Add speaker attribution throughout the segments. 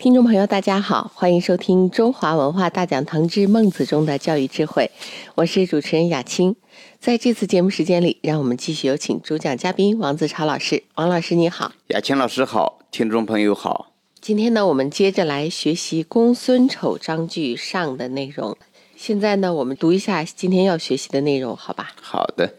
Speaker 1: 听众朋友，大家好，欢迎收听中华文化大讲堂之《孟子中的教育智慧》，我是主持人雅青。在这次节目时间里，让我们继续有请主讲嘉宾王子超老师。王老师你好，
Speaker 2: 雅青老师好，听众朋友好。
Speaker 1: 今天呢，我们接着来学习《公孙丑章句上》的内容。现在呢，我们读一下今天要学习的内容，好吧？
Speaker 2: 好的。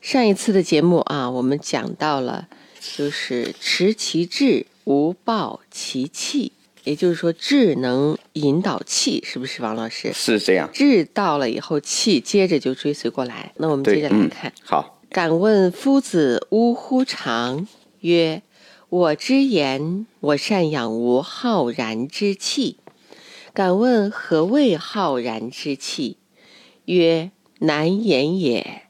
Speaker 1: 上一次的节目啊，我们讲到了，就是持其志，无暴其气。也就是说，智能引导气，是不是王老师？
Speaker 2: 是这样。
Speaker 1: 智到了以后，气接着就追随过来。那我们接着来看。
Speaker 2: 好。
Speaker 1: 敢问夫子呜呼长？曰：我之言，我善养无浩然之气。敢问何谓浩然之气？曰：难言也。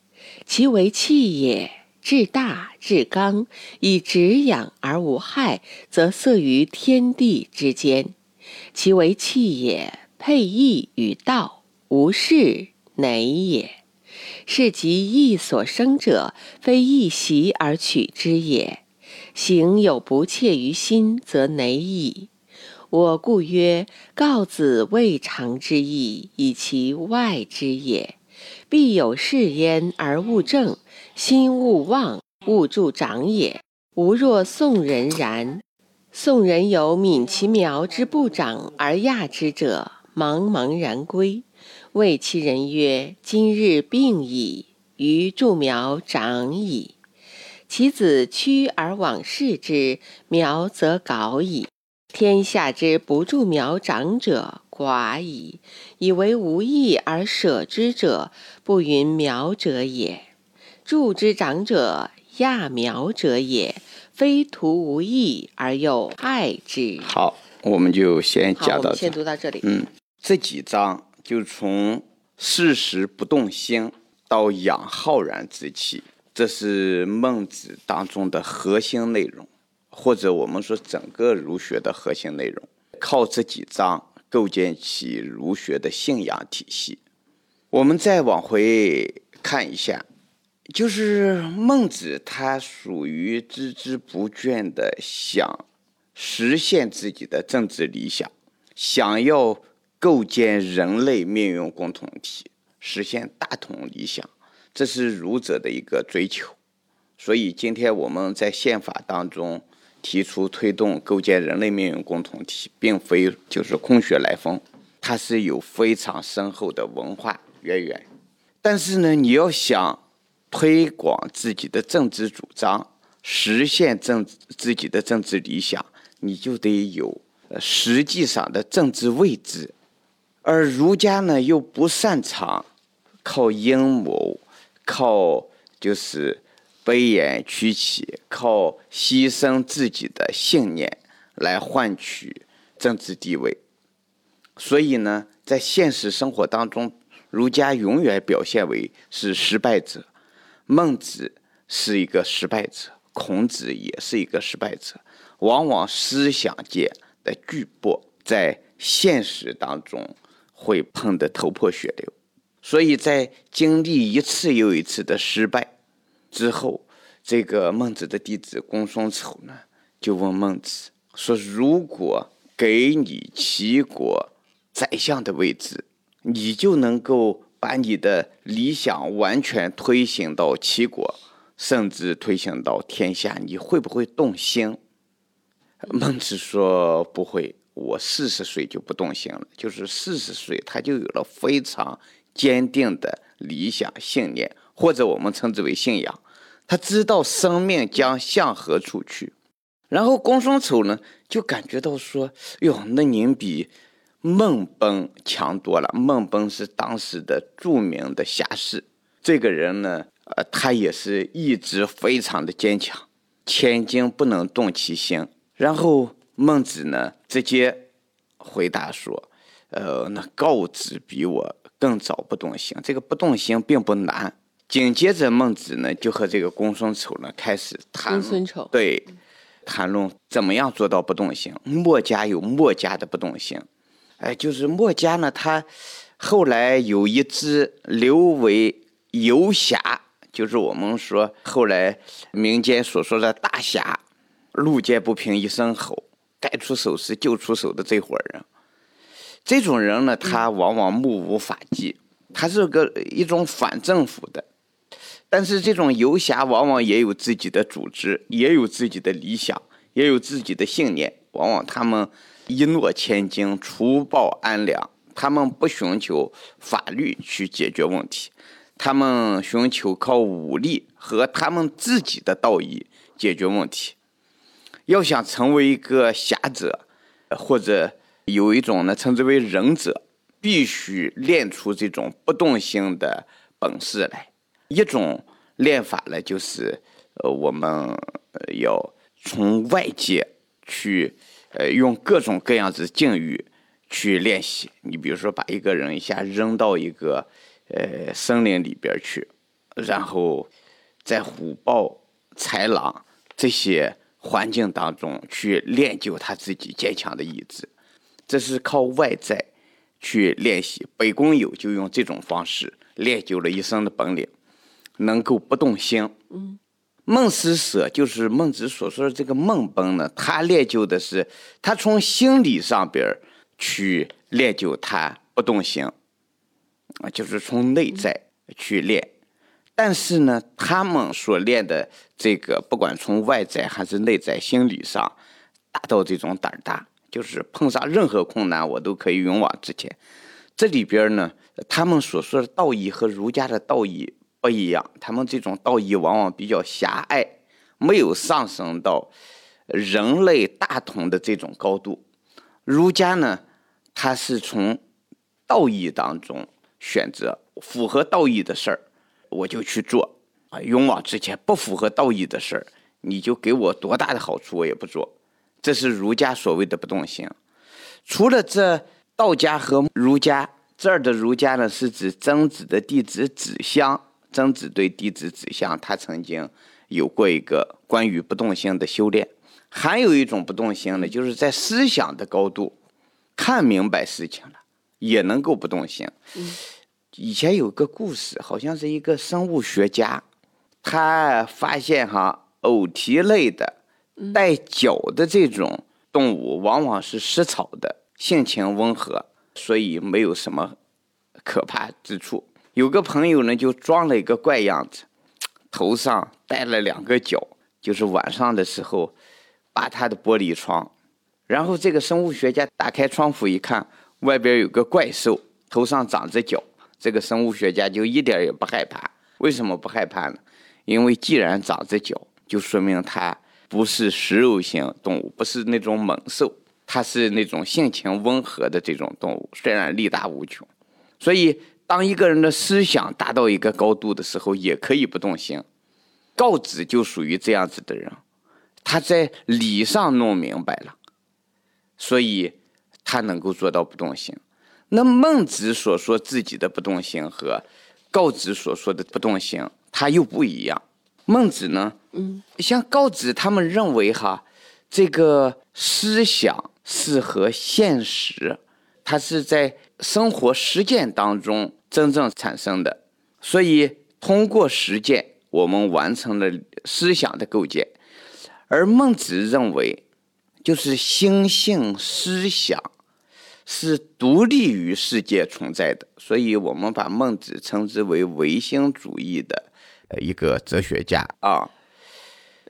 Speaker 1: 其为气也。至大至刚，以直养而无害，则色于天地之间。其为气也，配义与道，无事馁也。是即义所生者，非义习而取之也。行有不切于心，则馁矣。我故曰：告子未尝之意，以其外之也。必有事焉而勿正。心勿忘，勿助长也。吾若宋人然。宋人有泯其苗之不长而亚之者，茫茫然归。谓其人曰：“今日病矣，余助苗长矣。”其子趋而往视之，苗则槁矣。天下之不助苗长者寡矣，以为无益而舍之者，不云苗者也。助之长者，揠苗者也，非徒无益而又害之。
Speaker 2: 好，我们就先讲到
Speaker 1: 这。先读到这里。
Speaker 2: 嗯，这几章就从事实不动心到养浩然之气，这是孟子当中的核心内容，或者我们说整个儒学的核心内容。靠这几章构建起儒学的信仰体系。我们再往回看一下。就是孟子，他属于孜孜不倦的想实现自己的政治理想，想要构建人类命运共同体，实现大同理想，这是儒者的一个追求。所以今天我们在宪法当中提出推动构建人类命运共同体，并非就是空穴来风，它是有非常深厚的文化渊源。但是呢，你要想。推广自己的政治主张，实现政自己的政治理想，你就得有实际上的政治位置。而儒家呢，又不擅长靠阴谋，靠就是卑言屈起，靠牺牲自己的信念来换取政治地位。所以呢，在现实生活当中，儒家永远表现为是失败者。孟子是一个失败者，孔子也是一个失败者。往往思想界的巨擘在现实当中会碰得头破血流，所以在经历一次又一次的失败之后，这个孟子的弟子公孙丑呢，就问孟子说：“如果给你齐国宰相的位置，你就能够？”把你的理想完全推行到齐国，甚至推行到天下，你会不会动心？孟子说不会，我四十岁就不动心了。就是四十岁，他就有了非常坚定的理想信念，或者我们称之为信仰。他知道生命将向何处去。然后公孙丑呢，就感觉到说：“哟，那您比……”孟崩强多了。孟崩是当时的著名的侠士，这个人呢，呃，他也是意志非常的坚强，千金不能动其心。然后孟子呢，直接回答说：“呃，那告子比我更早不动心。这个不动心并不难，紧接着孟子呢就和这个公孙丑呢开始谈
Speaker 1: 公孙丑
Speaker 2: 对谈论怎么样做到不动心。墨家有墨家的不动心，哎，就是墨家呢，他后来有一支留为游侠，就是我们说后来民间所说的大侠，路见不平一声吼，该出手时就出手的这伙人。这种人呢，他往往目无法纪，他是个一种反政府的。但是这种游侠往往也有自己的组织，也有自己的理想，也有自己的信念。往往他们一诺千金，除暴安良。他们不寻求法律去解决问题，他们寻求靠武力和他们自己的道义解决问题。要想成为一个侠者，或者有一种呢称之为忍者，必须练出这种不动心的本事来。一种练法呢，就是呃，我们要从外界去，呃，用各种各样子境遇去练习。你比如说，把一个人一下扔到一个呃森林里边去，然后在虎豹豺狼这些环境当中去练就他自己坚强的意志，这是靠外在去练习。北宫友就用这种方式练就了一身的本领。能够不动心，嗯，孟思舍就是孟子所说的这个孟崩呢，他练就的是他从心理上边去练就他不动心，啊，就是从内在去练。但是呢，他们所练的这个，不管从外在还是内在心理上，达到这种胆大，就是碰上任何困难，我都可以勇往直前。这里边呢，他们所说的道义和儒家的道义。不一样，他们这种道义往往比较狭隘，没有上升到人类大同的这种高度。儒家呢，他是从道义当中选择符合道义的事儿，我就去做啊，勇往直前；不符合道义的事儿，你就给我多大的好处，我也不做。这是儒家所谓的不动心。除了这道家和儒家，这儿的儒家呢，是指曾子的弟子子襄。曾子对弟子指相，他曾经有过一个关于不动心的修炼。还有一种不动心呢，就是在思想的高度看明白事情了，也能够不动心。以前有个故事，好像是一个生物学家，他发现哈，偶蹄类的带脚的这种动物，往往是食草的，性情温和，所以没有什么可怕之处。有个朋友呢，就装了一个怪样子，头上戴了两个角，就是晚上的时候，把他的玻璃窗，然后这个生物学家打开窗户一看，外边有个怪兽，头上长着角，这个生物学家就一点也不害怕。为什么不害怕呢？因为既然长着角，就说明它不是食肉性动物，不是那种猛兽，它是那种性情温和的这种动物，虽然力大无穷，所以。当一个人的思想达到一个高度的时候，也可以不动心。告子就属于这样子的人，他在理上弄明白了，所以他能够做到不动心。那孟子所说自己的不动心和告子所说的不动心，他又不一样。孟子呢，嗯，像告子他们认为哈，这个思想是和现实，他是在生活实践当中。真正产生的，所以通过实践，我们完成了思想的构建。而孟子认为，就是心性思想是独立于世界存在的，所以我们把孟子称之为唯心主义的一个哲学家啊。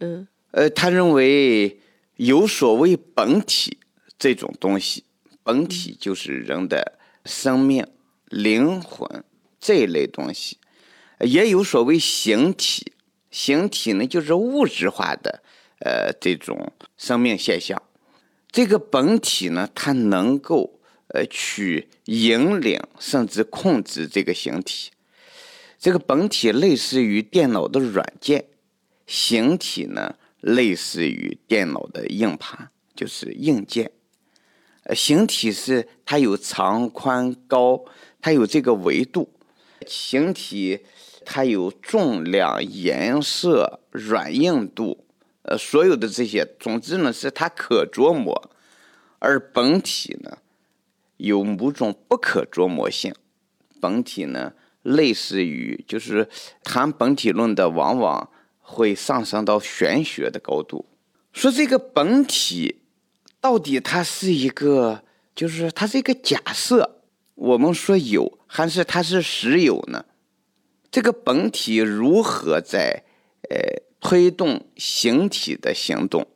Speaker 2: 嗯，呃，他认为有所谓本体这种东西，本体就是人的生命。灵魂这一类东西，也有所谓形体。形体呢，就是物质化的，呃，这种生命现象。这个本体呢，它能够呃去引领甚至控制这个形体。这个本体类似于电脑的软件，形体呢类似于电脑的硬盘，就是硬件。呃，形体是它有长宽高。它有这个维度，形体它有重量、颜色、软硬度，呃，所有的这些，总之呢是它可琢磨，而本体呢有某种不可琢磨性。本体呢类似于就是谈本体论的，往往会上升到玄学的高度。说这个本体到底它是一个，就是它是一个假设，我们说有还是它是实有呢？这个本体如何在呃推动形体的行动？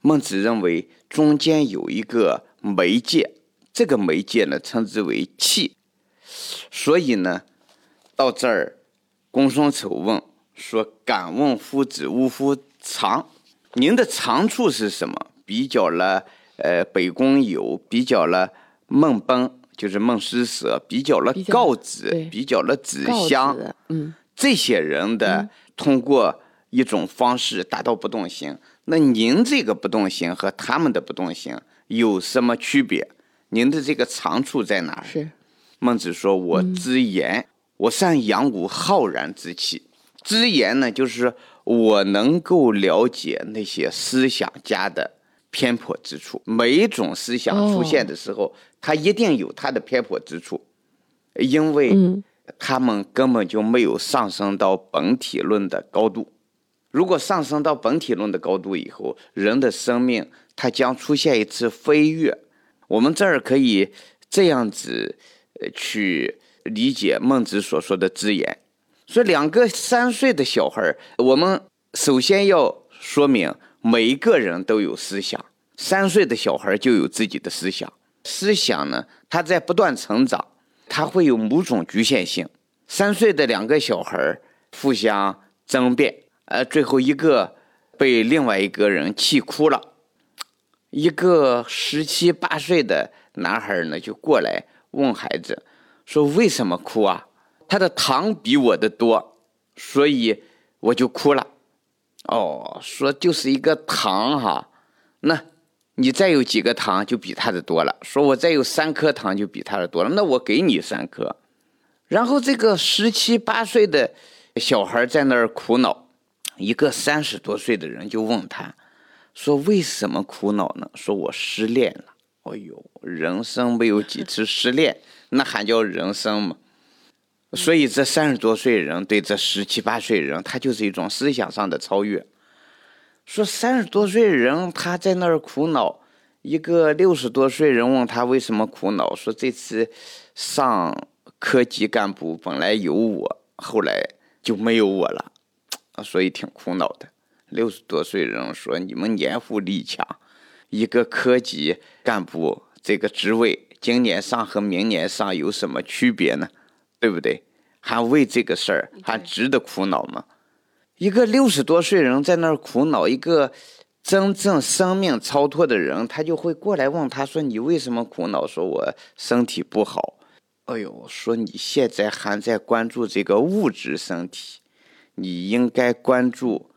Speaker 2: 孟子认为中间有一个媒介，这个媒介呢称之为气。所以呢，到这儿，公孙丑问说：“敢问夫子，吾夫长？您的长处是什么？”比较了呃北宫有，比较了孟奔。就是孟施舍比较了告子，比较了子香，
Speaker 1: 嗯，
Speaker 2: 这些人的通过一种方式达到不动心。那您这个不动心和他们的不动心有什么区别？您的这个长处在哪儿？
Speaker 1: 是
Speaker 2: 孟子说：“我知言，我善扬吾浩然之气。知言呢，就是我能够了解那些思想家的。”偏颇之处，每一种思想出现的时候，它一定有它的偏颇之处，因为他们根本就没有上升到本体论的高度。如果上升到本体论的高度以后，人的生命它将出现一次飞跃。我们这儿可以这样子去理解孟子所说的“之言”。说两个三岁的小孩我们首先要说明。每一个人都有思想，三岁的小孩就有自己的思想。思想呢，它在不断成长，它会有某种局限性。三岁的两个小孩互相争辩，呃，最后一个被另外一个人气哭了。一个十七八岁的男孩呢，就过来问孩子说：“为什么哭啊？”他的糖比我的多，所以我就哭了。哦，说就是一个糖哈，那你再有几个糖就比他的多了。说我再有三颗糖就比他的多了，那我给你三颗。然后这个十七八岁的小孩在那儿苦恼，一个三十多岁的人就问他，说为什么苦恼呢？说我失恋了。哎呦，人生没有几次失恋，那还叫人生吗？所以，这三十多岁人对这十七八岁人，他就是一种思想上的超越。说三十多岁人他在那儿苦恼，一个六十多岁人问他为什么苦恼，说这次上科级干部本来有我，后来就没有我了，所以挺苦恼的。六十多岁人说：“你们年富力强，一个科级干部这个职位，今年上和明年上有什么区别呢？对不对？”还为这个事儿还值得苦恼吗？一个六十多岁人在那儿苦恼，一个真正生命超脱的人，他就会过来问他说：“你为什么苦恼？”说我身体不好。哎呦，说你现在还在关注这个物质身体，你应该关注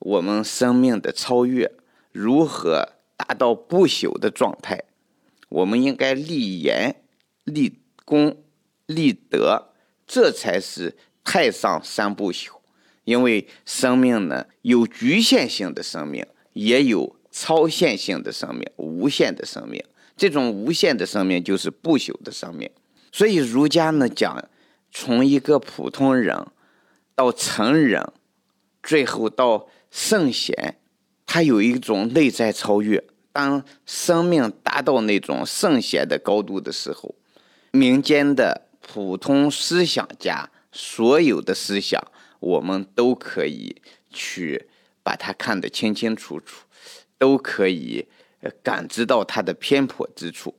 Speaker 2: 我们生命的超越，如何达到不朽的状态？我们应该立言、立功、立德。这才是太上三不朽，因为生命呢有局限性的生命，也有超限性的生命，无限的生命。这种无限的生命就是不朽的生命。所以儒家呢讲，从一个普通人到成人，最后到圣贤，他有一种内在超越。当生命达到那种圣贤的高度的时候，民间的。普通思想家所有的思想，我们都可以去把它看得清清楚楚，都可以感知到它的偏颇之处。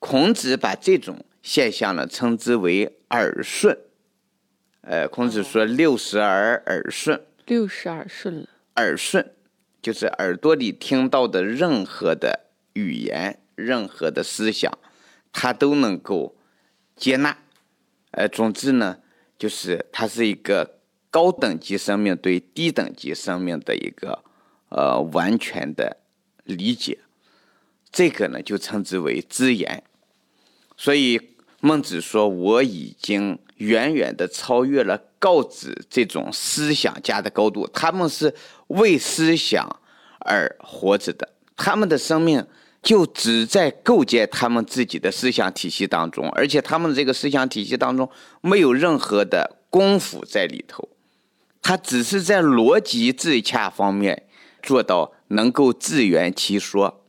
Speaker 2: 孔子把这种现象呢称之为耳顺。呃，孔子说：“六十而耳顺。”
Speaker 1: 六十耳顺了。
Speaker 2: 耳顺就是耳朵里听到的任何的语言、任何的思想，他都能够。接纳，呃，总之呢，就是它是一个高等级生命对低等级生命的一个呃完全的理解，这个呢就称之为知言。所以孟子说：“我已经远远的超越了告知这种思想家的高度，他们是为思想而活着的，他们的生命就只在构建他们自己的思想体系当中，而且他们这个思想体系当中没有任何的功夫在里头，他只是在逻辑自洽方面做到能够自圆其说。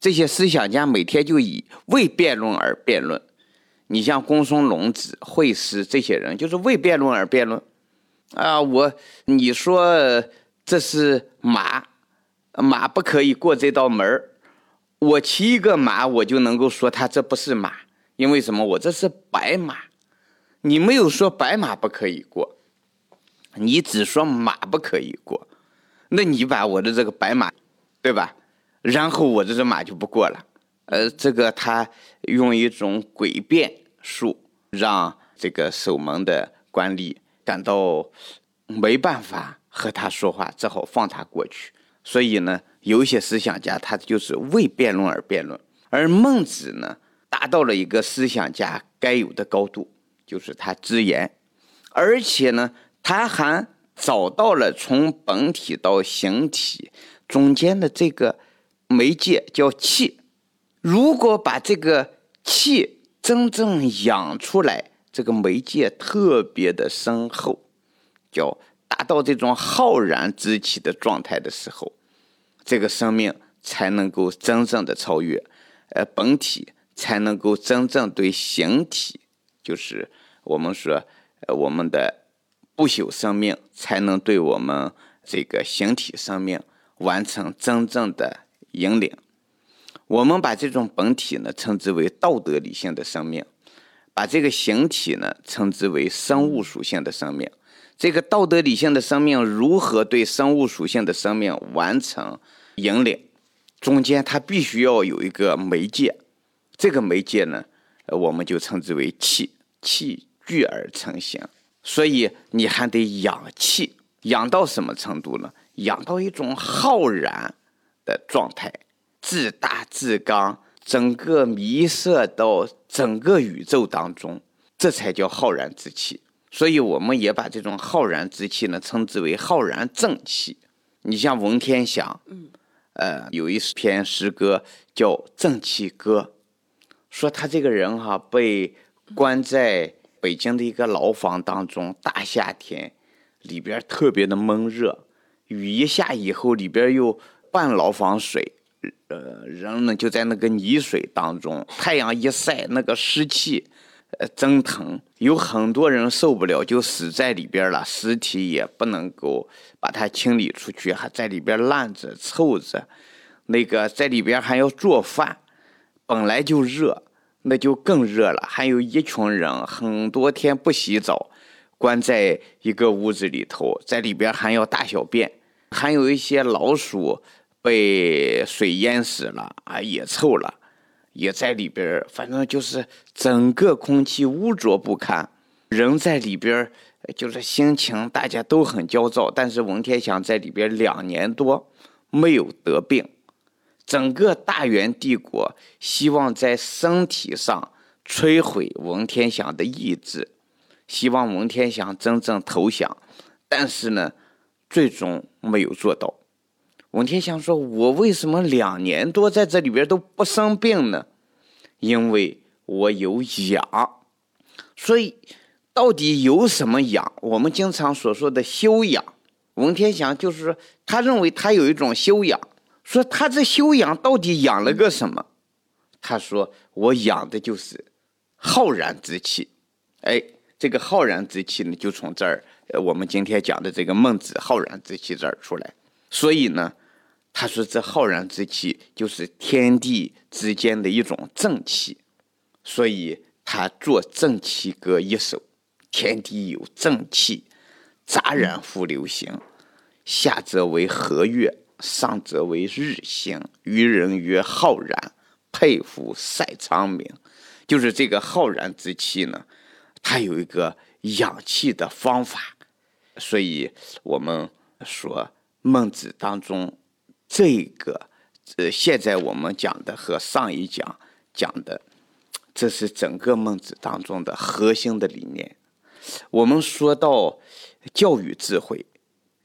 Speaker 2: 这些思想家每天就以为辩论而辩论。你像公孙龙子、惠施这些人，就是为辩论而辩论。啊，我你说这是马，马不可以过这道门儿。我骑一个马，我就能够说他这不是马，因为什么？我这是白马。你没有说白马不可以过，你只说马不可以过。那你把我的这个白马，对吧？然后我这只马就不过了。呃，这个他用一种诡辩术，让这个守门的官吏感到没办法和他说话，只好放他过去。所以呢，有一些思想家他就是为辩论而辩论，而孟子呢，达到了一个思想家该有的高度，就是他直言，而且呢，他还找到了从本体到形体中间的这个媒介，叫气。如果把这个气真正养出来，这个媒介特别的深厚，叫达到这种浩然之气的状态的时候，这个生命才能够真正的超越，呃，本体才能够真正对形体，就是我们说，呃，我们的不朽生命才能对我们这个形体生命完成真正的引领。我们把这种本体呢称之为道德理性的生命，把这个形体呢称之为生物属性的生命。这个道德理性的生命如何对生物属性的生命完成引领？中间它必须要有一个媒介，这个媒介呢，我们就称之为气，气聚而成形。所以你还得养气，养到什么程度呢？养到一种浩然的状态。自大自刚，整个弥射到整个宇宙当中，这才叫浩然之气。所以，我们也把这种浩然之气呢，称之为浩然正气。你像文天祥，嗯，呃，有一篇诗歌叫《正气歌》，说他这个人哈，被关在北京的一个牢房当中，大夏天里边特别的闷热，雨一下以后，里边又半牢房水。呃，人呢就在那个泥水当中，太阳一晒，那个湿气，呃，蒸腾，有很多人受不了，就死在里边了。尸体也不能够把它清理出去，还在里边烂着、臭着。那个在里边还要做饭，本来就热，那就更热了。还有一群人很多天不洗澡，关在一个屋子里头，在里边还要大小便，还有一些老鼠。被水淹死了啊，也臭了，也在里边反正就是整个空气污浊不堪，人在里边就是心情大家都很焦躁。但是文天祥在里边两年多没有得病，整个大元帝国希望在身体上摧毁文天祥的意志，希望文天祥真正投降，但是呢，最终没有做到。文天祥说：“我为什么两年多在这里边都不生病呢？因为我有养。所以，到底有什么养？我们经常所说的修养，文天祥就是，他认为他有一种修养。说他这修养到底养了个什么？他说：我养的就是浩然之气。哎，这个浩然之气呢，就从这儿，呃，我们今天讲的这个孟子浩然之气这儿出来。所以呢。”他说：“这浩然之气就是天地之间的一种正气，所以他作《正气歌》一首。天地有正气，杂然复流行。下则为和月，上则为日星。愚人曰浩然，佩服赛昌明。就是这个浩然之气呢，它有一个养气的方法。所以我们说孟子当中。”这个，呃，现在我们讲的和上一讲讲的，这是整个孟子当中的核心的理念。我们说到教育智慧，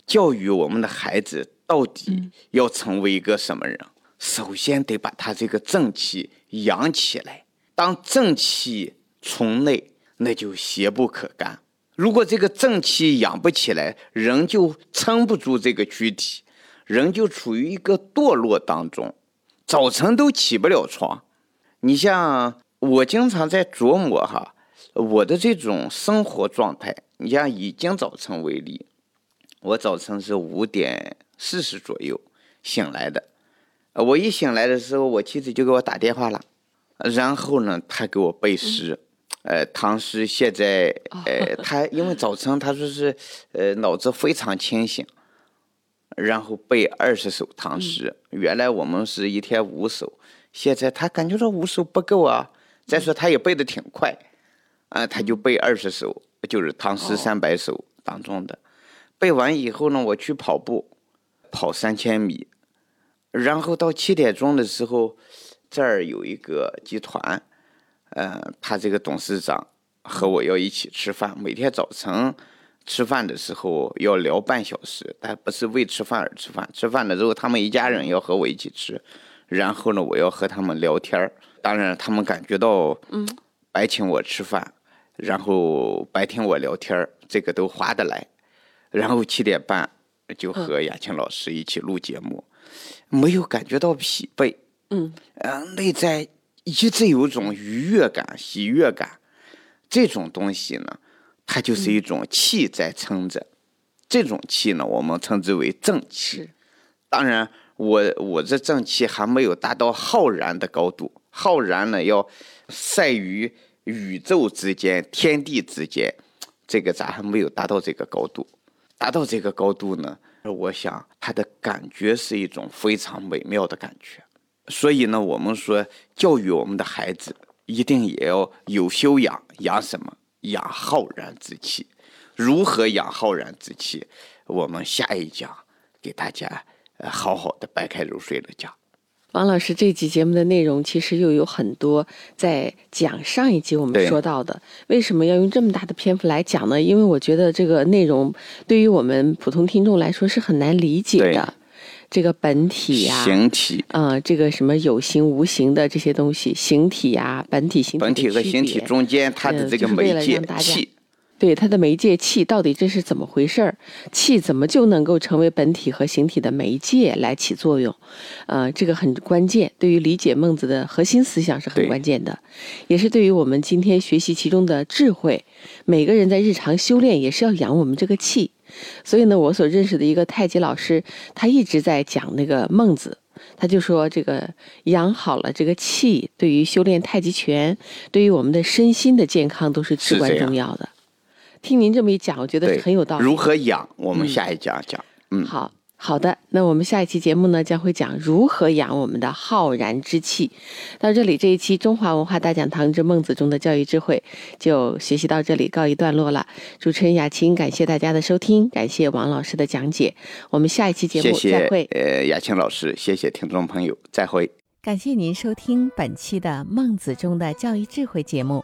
Speaker 2: 教育我们的孩子到底要成为一个什么人？首先得把他这个正气养起来。当正气从内，那就邪不可干。如果这个正气养不起来，人就撑不住这个躯体，人就处于一个堕落当中，早晨都起不了床。你像我经常在琢磨哈，我的这种生活状态。你像以今早晨为例，我早晨是五点四十左右醒来的。我一醒来的时候，我妻子就给我打电话了，然后呢，她给我背诗。呃，唐诗现在，呃，她因为早晨她说是，呃，脑子非常清醒，然后背二十首唐诗。原来我们是一天五首。现在他感觉到五首不够啊，再说他也背的挺快，啊，他就背二十首，就是唐诗三百首当中的。背完以后呢，我去跑步，跑三千米，然后到七点钟的时候，这儿有一个集团，呃，他这个董事长和我要一起吃饭，每天早晨吃饭的时候要聊半小时，但不是为吃饭而吃饭，吃饭的时候他们一家人要和我一起吃。然后呢，我要和他们聊天。当然，他们感觉到，嗯，白请我吃饭，然后白听我聊天，这个都划得来。然后七点半就和雅琴老师一起录节目，没有感觉到疲惫，嗯，呃，内在一直有种愉悦感、喜悦感。这种东西呢，它就是一种气在撑着。这种气呢，我们称之为正气。当然。我我这正气还没有达到浩然的高度，浩然呢要赛于宇宙之间、天地之间，这个咱还没有达到这个高度。达到这个高度呢，我想他的感觉是一种非常美妙的感觉。所以呢，我们说教育我们的孩子，一定也要有修养，养什么？养浩然之气。如何养浩然之气？我们下一讲给大家。呃，好好的掰开揉碎的讲。
Speaker 1: 王老师这期节目的内容其实又有很多在讲上一集我们说到的，为什么要用这么大的篇幅来讲呢？因为我觉得这个内容对于我们普通听众来说是很难理解的。这个本体呀，
Speaker 2: 形体，
Speaker 1: 啊，这个什么有形无形的这些东西，形体呀，本体、形体
Speaker 2: 本体和形体中间它的这个媒介气。
Speaker 1: 对它的媒介气到底这是怎么回事儿？气怎么就能够成为本体和形体的媒介来起作用？呃，这个很关键，对于理解孟子的核心思想是很关键的，也是对于我们今天学习其中的智慧。每个人在日常修炼也是要养我们这个气。所以呢，我所认识的一个太极老师，他一直在讲那个孟子，他就说这个养好了这个气，对于修炼太极拳，对于我们的身心的健康都是至关重要的。听您这么一讲，我觉得很有道理。
Speaker 2: 如何养？我们下一讲讲。
Speaker 1: 嗯，好好的。那我们下一期节目呢，将会讲如何养我们的浩然之气。到这里，这一期《中华文化大讲堂之孟子中的教育智慧》就学习到这里告一段落了。主持人雅琴，感谢大家的收听，感谢王老师的讲解。我们下一期节目再会。
Speaker 2: 呃，雅琴老师，谢谢听众朋友，再会。
Speaker 3: 感谢您收听本期的《孟子中的教育智慧》节目。